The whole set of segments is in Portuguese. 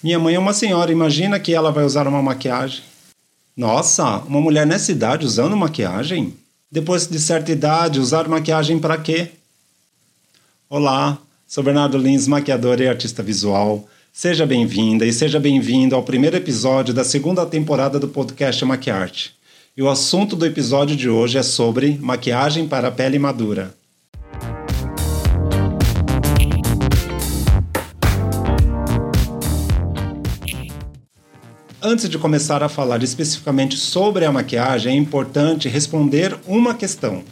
Minha mãe é uma senhora, imagina que ela vai usar uma maquiagem. Nossa, uma mulher nessa idade usando maquiagem? Depois de certa idade, usar maquiagem para quê? Olá, sou Bernardo Lins, maquiador e artista visual. Seja bem-vinda e seja bem-vindo ao primeiro episódio da segunda temporada do podcast Maquiarte. E o assunto do episódio de hoje é sobre maquiagem para pele madura. Antes de começar a falar especificamente sobre a maquiagem, é importante responder uma questão.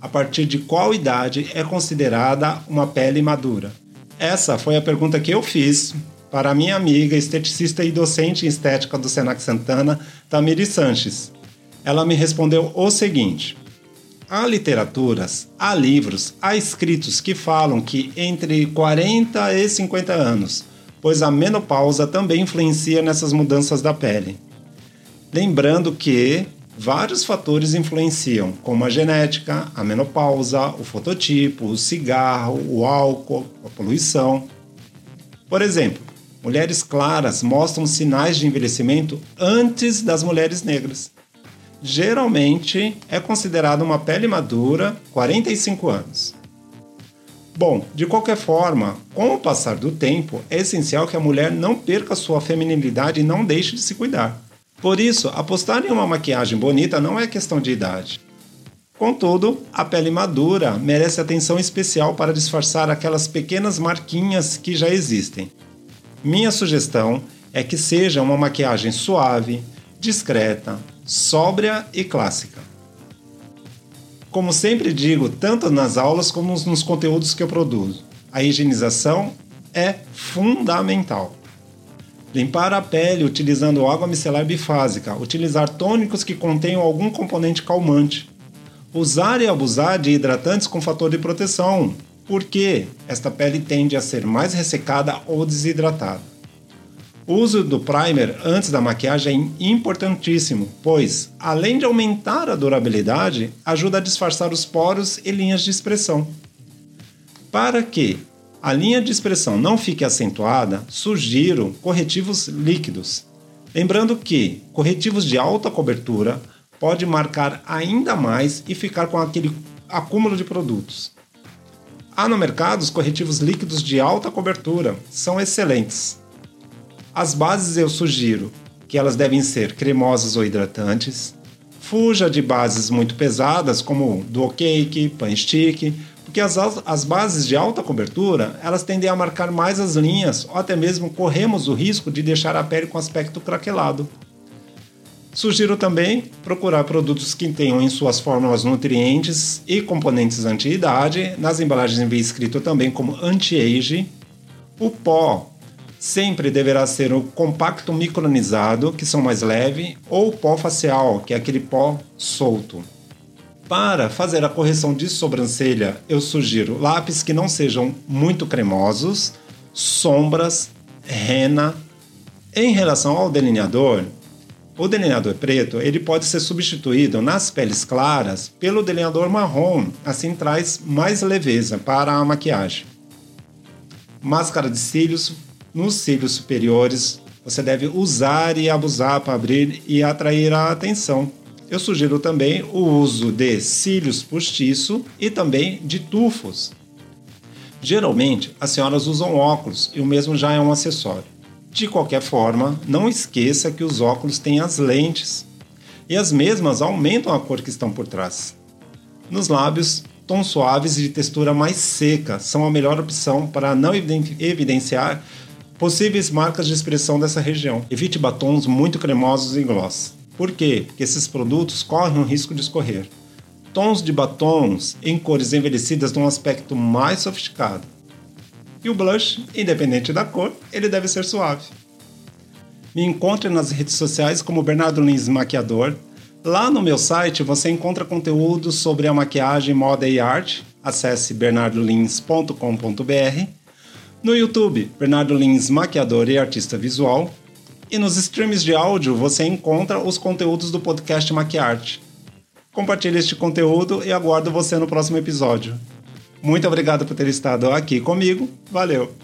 A partir de qual idade é considerada uma pele madura? Essa foi a pergunta que eu fiz para a minha amiga esteticista e docente em estética do Senac Santana, Tamiri Sanches. Ela me respondeu o seguinte: Há literaturas, há livros, há escritos que falam que entre 40 e 50 anos pois a menopausa também influencia nessas mudanças da pele. Lembrando que vários fatores influenciam, como a genética, a menopausa, o fototipo, o cigarro, o álcool, a poluição. Por exemplo, mulheres claras mostram sinais de envelhecimento antes das mulheres negras. Geralmente é considerada uma pele madura 45 anos. Bom, de qualquer forma, com o passar do tempo, é essencial que a mulher não perca sua feminilidade e não deixe de se cuidar. Por isso, apostar em uma maquiagem bonita não é questão de idade. Contudo, a pele madura merece atenção especial para disfarçar aquelas pequenas marquinhas que já existem. Minha sugestão é que seja uma maquiagem suave, discreta, sóbria e clássica. Como sempre digo, tanto nas aulas como nos conteúdos que eu produzo, a higienização é fundamental. Limpar a pele utilizando água micelar bifásica, utilizar tônicos que contenham algum componente calmante, usar e abusar de hidratantes com fator de proteção, porque esta pele tende a ser mais ressecada ou desidratada. O uso do primer antes da maquiagem é importantíssimo, pois, além de aumentar a durabilidade, ajuda a disfarçar os poros e linhas de expressão. Para que a linha de expressão não fique acentuada, sugiro corretivos líquidos. Lembrando que corretivos de alta cobertura pode marcar ainda mais e ficar com aquele acúmulo de produtos. Há no mercado os corretivos líquidos de alta cobertura, são excelentes. As bases eu sugiro que elas devem ser cremosas ou hidratantes. Fuja de bases muito pesadas, como duo cake, pan stick, porque as, as bases de alta cobertura elas tendem a marcar mais as linhas ou até mesmo corremos o risco de deixar a pele com aspecto craquelado. Sugiro também procurar produtos que tenham em suas fórmulas nutrientes e componentes anti-idade. Nas embalagens vem escrito também como anti-age. O pó sempre deverá ser o compacto micronizado, que são mais leve, ou pó facial, que é aquele pó solto. Para fazer a correção de sobrancelha, eu sugiro lápis que não sejam muito cremosos, sombras, rena. Em relação ao delineador, o delineador preto ele pode ser substituído nas peles claras pelo delineador marrom, assim traz mais leveza para a maquiagem. Máscara de cílios nos cílios superiores, você deve usar e abusar para abrir e atrair a atenção. Eu sugiro também o uso de cílios postiço e também de tufos. Geralmente, as senhoras usam óculos e o mesmo já é um acessório. De qualquer forma, não esqueça que os óculos têm as lentes e as mesmas aumentam a cor que estão por trás. Nos lábios, tons suaves e de textura mais seca são a melhor opção para não evidenciar Possíveis marcas de expressão dessa região. Evite batons muito cremosos e gloss. Por quê? Porque esses produtos correm o risco de escorrer. Tons de batons em cores envelhecidas dão um aspecto mais sofisticado. E o blush, independente da cor, ele deve ser suave. Me encontre nas redes sociais como Bernardo Lins Maquiador. Lá no meu site você encontra conteúdo sobre a maquiagem, moda e arte. Acesse bernardolins.com.br no YouTube, Bernardo Lins, maquiador e artista visual. E nos streams de áudio você encontra os conteúdos do podcast Maquiarte. Compartilhe este conteúdo e aguardo você no próximo episódio. Muito obrigado por ter estado aqui comigo. Valeu!